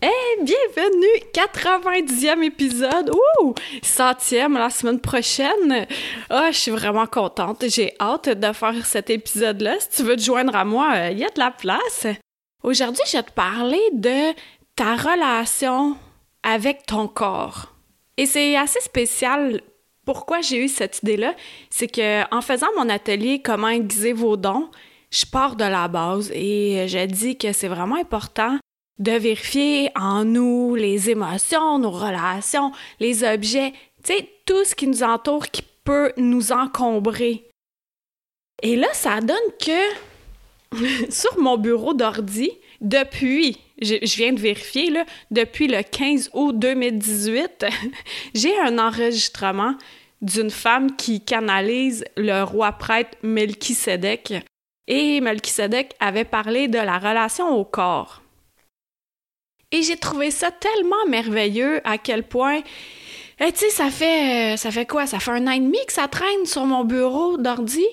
Hey, bienvenue! 90e épisode! Ouh! Centième la semaine prochaine! Ah, je suis vraiment contente. J'ai hâte de faire cet épisode-là. Si tu veux te joindre à moi, il y a de la place. Aujourd'hui, je vais te parler de ta relation avec ton corps. Et c'est assez spécial. Pourquoi j'ai eu cette idée-là? C'est que en faisant mon atelier Comment aiguiser vos dons, je pars de la base et je dis que c'est vraiment important de vérifier en nous les émotions, nos relations, les objets, tu sais, tout ce qui nous entoure qui peut nous encombrer. Et là, ça donne que sur mon bureau d'ordi, depuis, je, viens de vérifier, depuis le 15 août 2018, j'ai un enregistrement d'une femme qui canalise le roi prêtre Melchisedec. Et Melchisedec avait parlé de la relation au corps. Et j'ai trouvé ça tellement merveilleux à quel point eh, tu sais, ça fait, ça fait quoi? Ça fait un an et demi que ça traîne sur mon bureau d'ordi,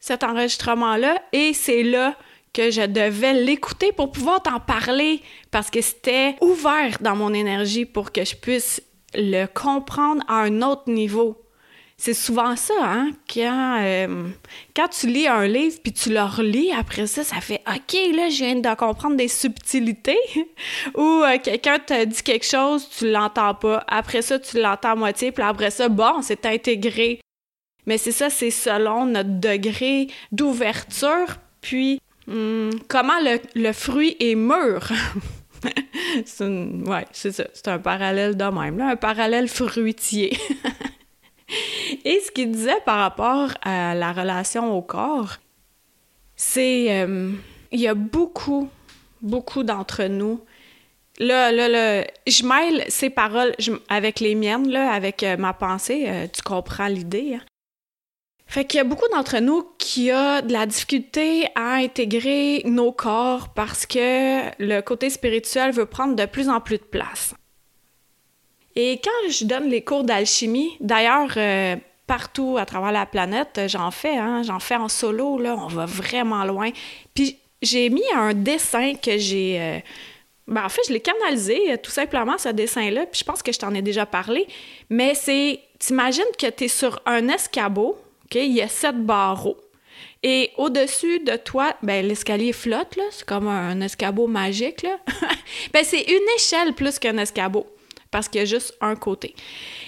cet enregistrement-là, et c'est là que je devais l'écouter pour pouvoir t'en parler, parce que c'était ouvert dans mon énergie pour que je puisse le comprendre à un autre niveau c'est souvent ça, hein? Quand, euh, quand tu lis un livre puis tu le relis, après ça, ça fait OK, là, je viens de comprendre des subtilités. Ou euh, quelqu'un te dit quelque chose, tu l'entends pas. Après ça, tu l'entends à moitié, puis après ça, bon, c'est intégré. Mais c'est ça, c'est selon notre degré d'ouverture, puis hmm, comment le, le, fruit est mûr. c'est ouais, c'est ça. C'est un parallèle de même, là, un parallèle fruitier. Et ce qu'il disait par rapport à la relation au corps, c'est euh, il y a beaucoup, beaucoup d'entre nous. Là, là, là, je mêle ces paroles avec les miennes, là, avec euh, ma pensée. Euh, tu comprends l'idée. Hein? Fait qu'il y a beaucoup d'entre nous qui a de la difficulté à intégrer nos corps parce que le côté spirituel veut prendre de plus en plus de place. Et quand je donne les cours d'alchimie, d'ailleurs, partout à travers la planète, j'en fais, hein, j'en fais en solo, là, on va vraiment loin. Puis j'ai mis un dessin que j'ai... Euh, ben, en fait, je l'ai canalisé, euh, tout simplement, ce dessin-là, puis je pense que je t'en ai déjà parlé, mais c'est... T'imagines que tu sur un escabeau, OK? Il y a sept barreaux. Et au-dessus de toi, ben, l'escalier flotte, c'est comme un escabeau magique, là. ben, c'est une échelle plus qu'un escabeau parce qu'il y a juste un côté.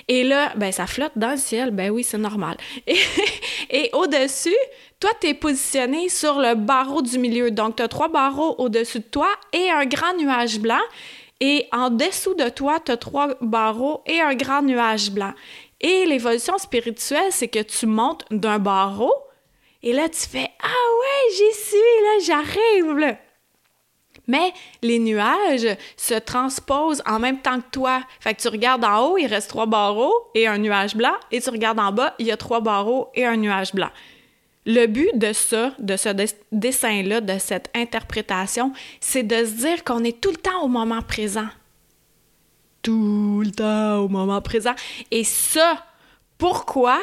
Et là, ben ça flotte dans le ciel, ben oui, c'est normal. Et, au-dessus, toi, tu es positionné sur le barreau du milieu. Donc, tu as trois barreaux au-dessus de toi et un grand nuage blanc. Et en dessous de toi, tu as trois barreaux et un grand nuage blanc. Et l'évolution spirituelle, c'est que tu montes d'un barreau et là, tu fais Ah ouais, j'y suis, là, j'arrive, mais les nuages se transposent en même temps que toi. Fait que tu regardes en haut, il reste trois barreaux et un nuage blanc, et tu regardes en bas, il y a trois barreaux et un nuage blanc. Le but de ça, de ce dessin-là, de cette interprétation, c'est de se dire qu'on est tout le temps au moment présent. Tout le temps au moment présent. Et ça, pourquoi?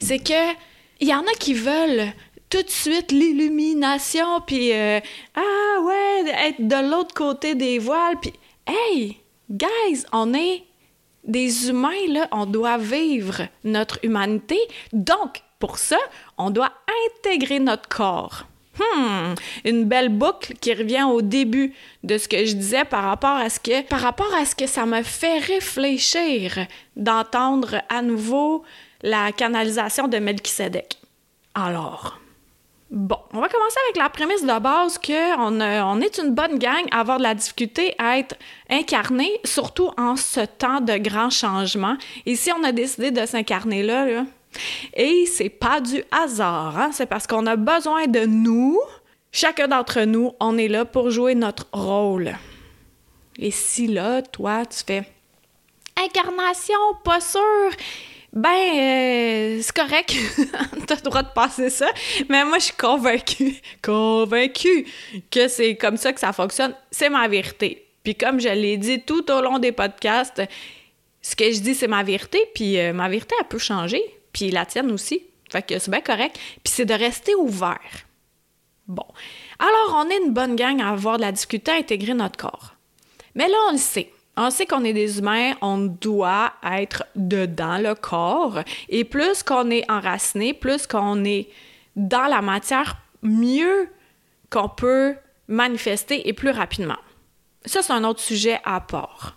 C'est que il y en a qui veulent tout de suite l'illumination, puis euh, ah ouais, être de l'autre côté des voiles, puis hey, guys, on est des humains, là, on doit vivre notre humanité, donc pour ça, on doit intégrer notre corps. Hmm, une belle boucle qui revient au début de ce que je disais par rapport à ce que par rapport à ce que ça me fait réfléchir d'entendre à nouveau la canalisation de Melchisedec. Alors, Bon, on va commencer avec la prémisse de base qu'on on est une bonne gang à avoir de la difficulté à être incarné, surtout en ce temps de grands changements. Ici, on a décidé de s'incarner là, là. Et c'est pas du hasard, hein? c'est parce qu'on a besoin de nous. Chacun d'entre nous, on est là pour jouer notre rôle. Et si là, toi, tu fais incarnation, pas sûr ben, euh, c'est correct, t'as le droit de passer ça, mais moi, je suis convaincue, convaincue que c'est comme ça que ça fonctionne. C'est ma vérité. Puis comme je l'ai dit tout au long des podcasts, ce que je dis, c'est ma vérité, puis euh, ma vérité, elle peut changer, puis la tienne aussi. Fait que c'est bien correct. Puis c'est de rester ouvert. Bon. Alors, on est une bonne gang à avoir de la difficulté à intégrer notre corps. Mais là, on le sait. On sait qu'on est des humains, on doit être dedans le corps. Et plus qu'on est enraciné, plus qu'on est dans la matière, mieux qu'on peut manifester et plus rapidement. Ça, c'est un autre sujet à part.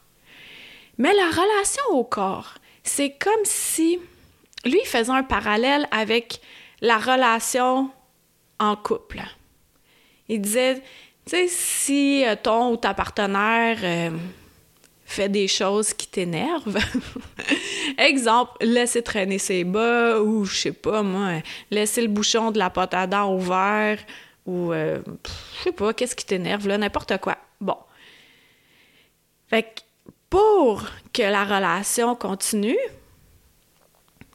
Mais la relation au corps, c'est comme si lui faisait un parallèle avec la relation en couple. Il disait, tu sais, si ton ou ta partenaire euh, fait des choses qui t'énervent. Exemple, laisser traîner ses bas ou, je sais pas, moi, laisser le bouchon de la pâte à dents ouvert ou, euh, je sais pas, qu'est-ce qui t'énerve, là, n'importe quoi. Bon. Fait que pour que la relation continue,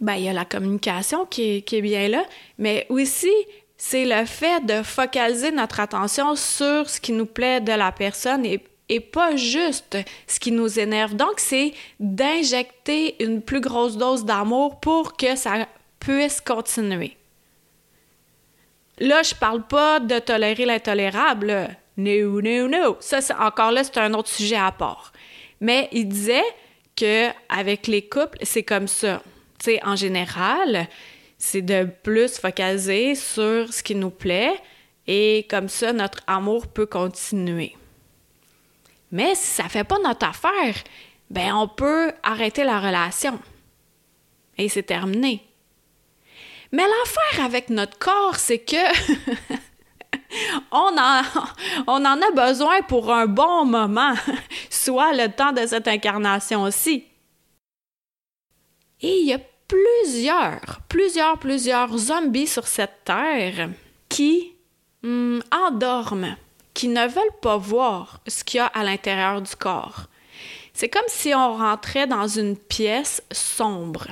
ben, il y a la communication qui est, qui est bien là, mais aussi, c'est le fait de focaliser notre attention sur ce qui nous plaît de la personne et et pas juste ce qui nous énerve. Donc, c'est d'injecter une plus grosse dose d'amour pour que ça puisse continuer. Là, je parle pas de tolérer l'intolérable. No, no, no. Ça, encore là, c'est un autre sujet à part. Mais il disait que avec les couples, c'est comme ça. Tu sais, en général, c'est de plus focaliser sur ce qui nous plaît et comme ça, notre amour peut continuer. Mais si ça fait pas notre affaire, ben on peut arrêter la relation. Et c'est terminé. Mais l'affaire avec notre corps, c'est que on, en, a besoin pour un bon moment, soit le temps de cette incarnation aussi. Et il y a plusieurs, plusieurs, plusieurs zombies sur cette terre qui hmm, endorment qui ne veulent pas voir ce qu'il y a à l'intérieur du corps. C'est comme si on rentrait dans une pièce sombre.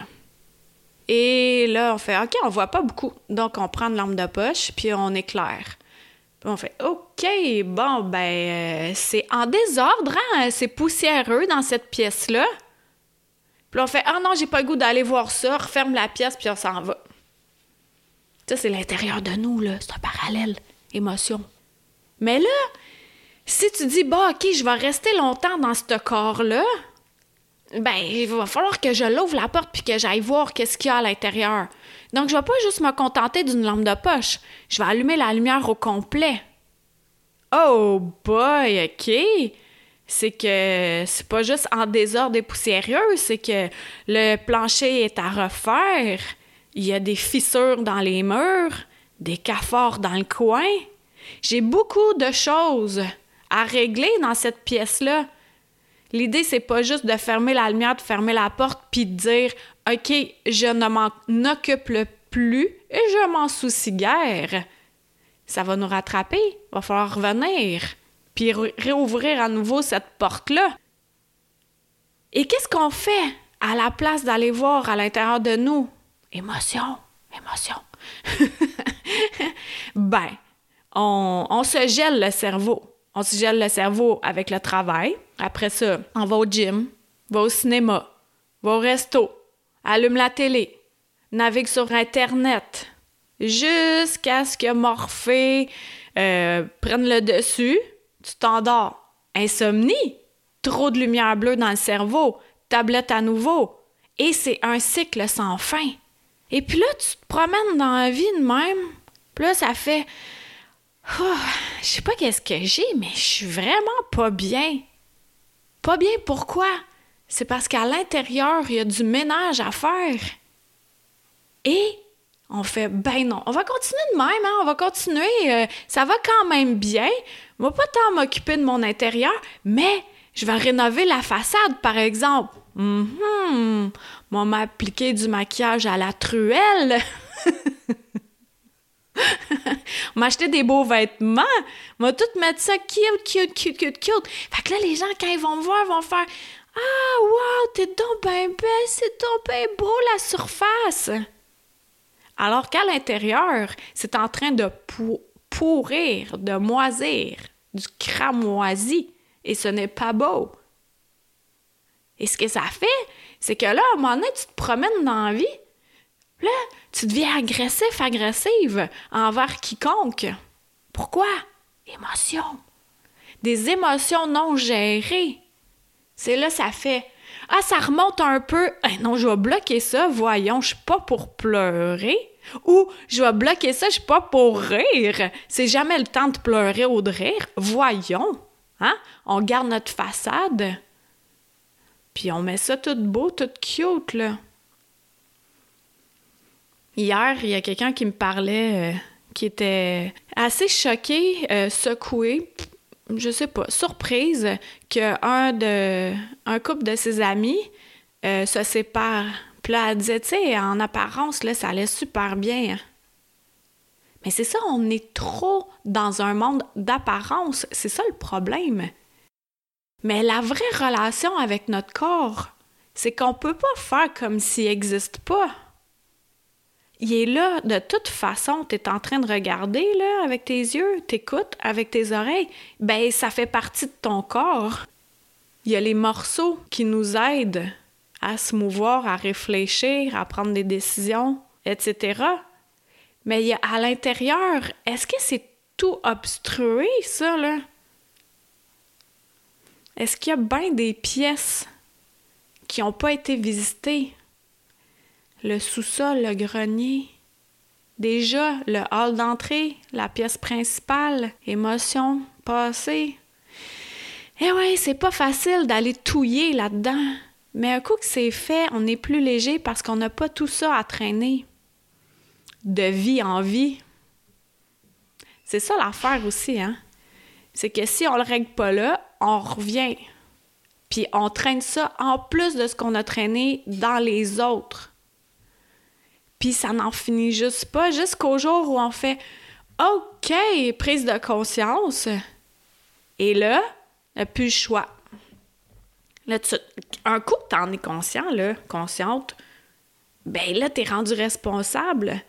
Et là, on fait OK, on voit pas beaucoup. Donc, on prend une lampe de poche, puis on éclaire. Puis on fait OK, bon, ben, euh, c'est en désordre, hein? C'est poussiéreux dans cette pièce-là. Puis on fait Ah non, j'ai pas le goût d'aller voir ça, referme la pièce, puis on s'en va. Ça, c'est l'intérieur de nous, là. C'est un parallèle. Émotion. Mais là, si tu dis, bah, OK, je vais rester longtemps dans ce corps-là, ben, il va falloir que je l'ouvre la porte puis que j'aille voir qu'est-ce qu'il y a à l'intérieur. Donc, je vais pas juste me contenter d'une lampe de poche. Je vais allumer la lumière au complet. Oh boy, OK. C'est que c'est pas juste en désordre et poussiéreux, c'est que le plancher est à refaire. Il y a des fissures dans les murs, des cafards dans le coin. J'ai beaucoup de choses à régler dans cette pièce-là. L'idée, c'est pas juste de fermer la lumière, de fermer la porte, puis de dire OK, je ne m'en occupe plus et je m'en soucie guère. Ça va nous rattraper, va falloir revenir, puis réouvrir à nouveau cette porte-là. Et qu'est-ce qu'on fait à la place d'aller voir à l'intérieur de nous? Émotion, émotion. ben, on, se gèle le cerveau. On se gèle le cerveau avec le travail. Après ça, on va au gym, va au cinéma, va au resto, allume la télé, navigue sur Internet, jusqu'à ce que Morphée euh, prenne le dessus. Tu t'endors. Insomnie, trop de lumière bleue dans le cerveau, tablette à nouveau. Et c'est un cycle sans fin. Et puis là, tu te promènes dans la vie de même. Puis là, ça fait Oh, je sais pas qu'est-ce que j'ai, mais je suis vraiment pas bien. Pas bien pourquoi? C'est parce qu'à l'intérieur, il y a du ménage à faire. Et on fait, ben non, on va continuer de même, hein? on va continuer, euh, ça va quand même bien. Vais pas tant m'occuper de mon intérieur, mais je vais rénover la façade, par exemple. Hum, hum, on m'appliquer du maquillage à la truelle. m'acheter des beaux vêtements, m'a tout mettre ça cute, cute, cute, cute, cute. Fait que là, les gens, quand ils vont me voir, vont faire Ah, wow, t'es donc bien belle, c'est donc beau la surface. Alors qu'à l'intérieur, c'est en train de pourrir, de moisir, du cramoisi, et ce n'est pas beau. Et ce que ça fait, c'est que là, à un moment donné, tu te promènes dans la vie, là, tu deviens agressif, agressive envers quiconque. Pourquoi? Émotion. Des émotions non gérées. C'est là, ça fait. Ah, ça remonte un peu. Eh non, je vais bloquer ça. Voyons, je suis pas pour pleurer. Ou je vais bloquer ça, je suis pas pour rire. C'est jamais le temps de pleurer ou de rire. Voyons. Hein? On garde notre façade. Puis on met ça tout beau, tout cute, là. Hier, il y a quelqu'un qui me parlait, euh, qui était assez choqué, euh, secoué, je sais pas, surprise qu'un de un couple de ses amis euh, se sépare. Puis là, elle disait, tu sais, en apparence, là, ça allait super bien. Mais c'est ça, on est trop dans un monde d'apparence. C'est ça le problème. Mais la vraie relation avec notre corps, c'est qu'on peut pas faire comme s'il n'existe pas il est là de toute façon, tu es en train de regarder là avec tes yeux, t'écoutes avec tes oreilles, ben ça fait partie de ton corps. Il y a les morceaux qui nous aident à se mouvoir, à réfléchir, à prendre des décisions, etc. Mais il y a à l'intérieur, est-ce que c'est tout obstrué ça là? Est-ce qu'il y a bien des pièces qui n'ont pas été visitées? Le sous-sol, le grenier. Déjà, le hall d'entrée, la pièce principale, émotion, passé. Eh ouais, c'est pas facile d'aller touiller là-dedans. Mais un coup que c'est fait, on est plus léger parce qu'on n'a pas tout ça à traîner. De vie en vie. C'est ça l'affaire aussi, hein? C'est que si on le règle pas là, on revient. Puis on traîne ça en plus de ce qu'on a traîné dans les autres. Puis ça n'en finit juste pas jusqu'au jour où on fait OK, prise de conscience. Et là, n'a plus le choix. Là, un coup que t'en es conscient, là, consciente, ben là, t'es rendu responsable.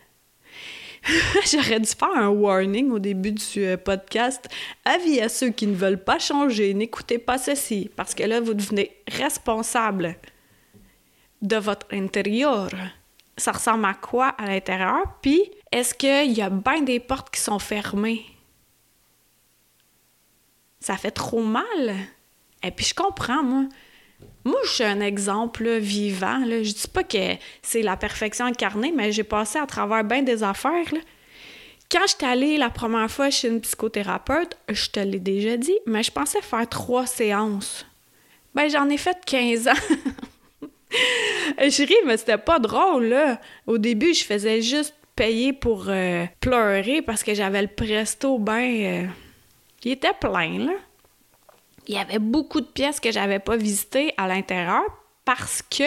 J'aurais dû faire un warning au début du euh, podcast. Avis à ceux qui ne veulent pas changer, n'écoutez pas ceci, parce que là, vous devenez responsable de votre intérieur ça ressemble à quoi à l'intérieur, puis est-ce qu'il y a bien des portes qui sont fermées? Ça fait trop mal. Et puis je comprends, moi. Moi, je suis un exemple vivant. Là. Je dis pas que c'est la perfection incarnée, mais j'ai passé à travers bien des affaires. Quand je suis allée la première fois chez une psychothérapeute, je te l'ai déjà dit, mais je pensais faire trois séances. Ben, j'en ai fait 15 ans. je ris, mais c'était pas drôle, là. Au début, je faisais juste payer pour euh, pleurer parce que j'avais le presto ben... Euh, il était plein, là. Il y avait beaucoup de pièces que j'avais pas visitées à l'intérieur parce que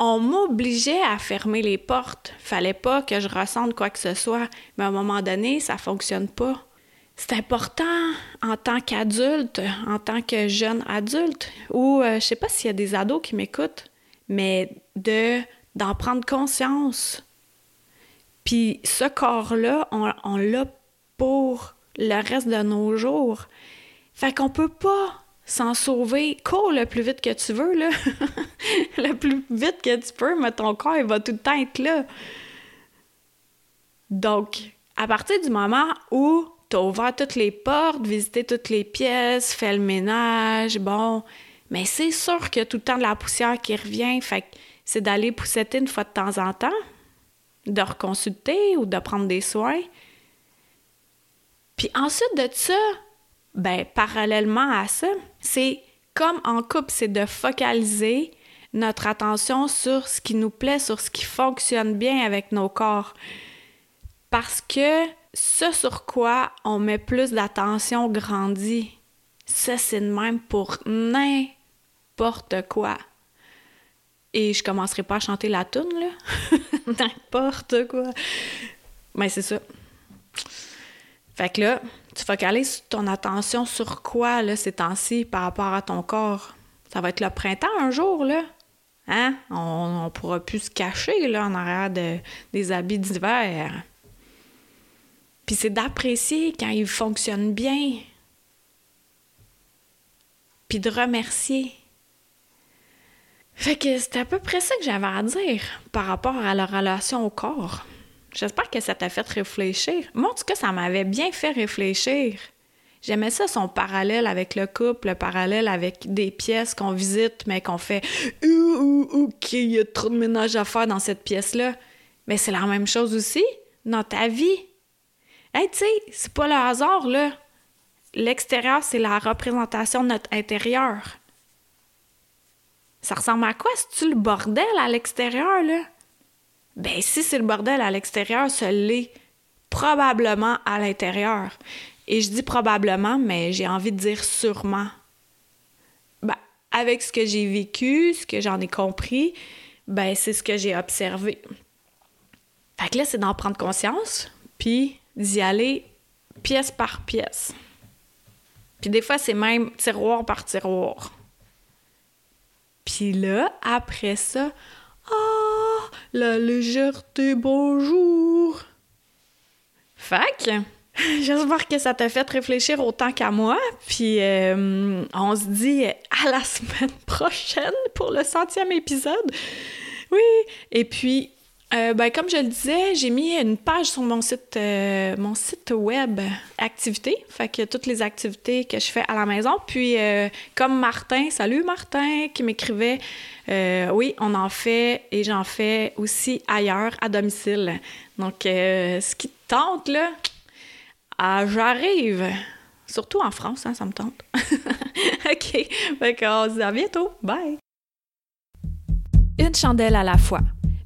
on m'obligeait à fermer les portes. Fallait pas que je ressente quoi que ce soit. Mais à un moment donné, ça fonctionne pas. C'est important en tant qu'adulte, en tant que jeune adulte, ou euh, je sais pas s'il y a des ados qui m'écoutent, mais de d'en prendre conscience. Puis ce corps-là, on, l'a pour le reste de nos jours. Fait qu'on peut pas s'en sauver. Cours le plus vite que tu veux, là. le plus vite que tu peux, mais ton corps, il va tout le temps être là. Donc, à partir du moment où tu as ouvert toutes les portes, visité toutes les pièces, fait le ménage, bon, mais c'est sûr qu'il y a tout le temps de la poussière qui revient. Fait que c'est d'aller poussetter une fois de temps en temps, de reconsulter ou de prendre des soins. Puis ensuite de ça, ben parallèlement à ça, c'est comme en couple, c'est de focaliser notre attention sur ce qui nous plaît, sur ce qui fonctionne bien avec nos corps. Parce que ce sur quoi on met plus d'attention grandit. Ça, c'est de même pour n'importe quoi. Et je commencerai pas à chanter la tune là. n'importe quoi. Mais c'est ça. Fait que là, tu focalises ton attention sur quoi, là, ces temps-ci, par rapport à ton corps? Ça va être le printemps un jour, là. Hein? On, on pourra plus se cacher, là, en arrière de, des habits d'hiver. Puis c'est d'apprécier quand ils fonctionnent bien. Puis de remercier. Fait que c'est à peu près ça que j'avais à dire par rapport à la relation au corps. J'espère que ça t'a fait réfléchir. Moi, en ça m'avait bien fait réfléchir. J'aimais ça, son parallèle avec le couple, le parallèle avec des pièces qu'on visite, mais qu'on fait Ouh, OK, il y a trop de ménage à faire dans cette pièce-là. Mais c'est la même chose aussi dans ta vie. Hey, tu sais, c'est pas le hasard, là. L'extérieur, c'est la représentation de notre intérieur. Ça ressemble à quoi? C'est-tu le bordel à l'extérieur, là? Ben, si c'est le bordel à l'extérieur, ce l'est probablement à l'intérieur. Et je dis probablement, mais j'ai envie de dire sûrement. Ben, avec ce que j'ai vécu, ce que j'en ai compris, ben, c'est ce que j'ai observé. Fait que là, c'est d'en prendre conscience, puis d'y aller pièce par pièce. Puis des fois, c'est même tiroir par tiroir. Puis là, après ça, ah, la légèreté, bonjour! Fac, j'espère que ça t'a fait réfléchir autant qu'à moi. Puis euh, on se dit à la semaine prochaine pour le centième épisode. Oui, et puis euh, ben, comme je le disais, j'ai mis une page sur mon site, euh, mon site web activités, fait que toutes les activités que je fais à la maison. Puis euh, comme Martin, salut Martin, qui m'écrivait, oui, on en fait et j'en fais aussi ailleurs à domicile. Donc, ce qui te tente là, ah, j'arrive. Surtout en France, hein, ça me tente. ok, fait se dit à bientôt. Bye. Une chandelle à la fois.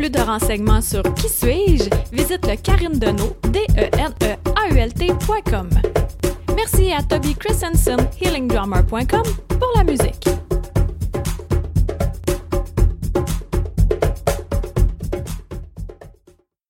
plus de renseignements sur Qui suis-je, visite le Karine Deneau, d e n e a u l Merci à Toby Christensen, healingdrummer.com pour la musique.